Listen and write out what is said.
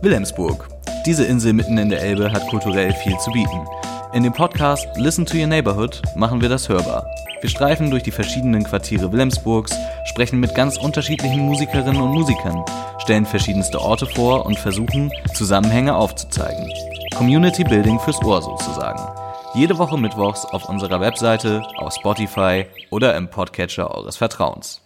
Wilhelmsburg. Diese Insel mitten in der Elbe hat kulturell viel zu bieten. In dem Podcast Listen to Your Neighborhood machen wir das hörbar. Wir streifen durch die verschiedenen Quartiere Wilhelmsburgs, sprechen mit ganz unterschiedlichen Musikerinnen und Musikern, stellen verschiedenste Orte vor und versuchen, Zusammenhänge aufzuzeigen. Community Building fürs Ohr sozusagen. Jede Woche Mittwochs auf unserer Webseite, auf Spotify oder im Podcatcher eures Vertrauens.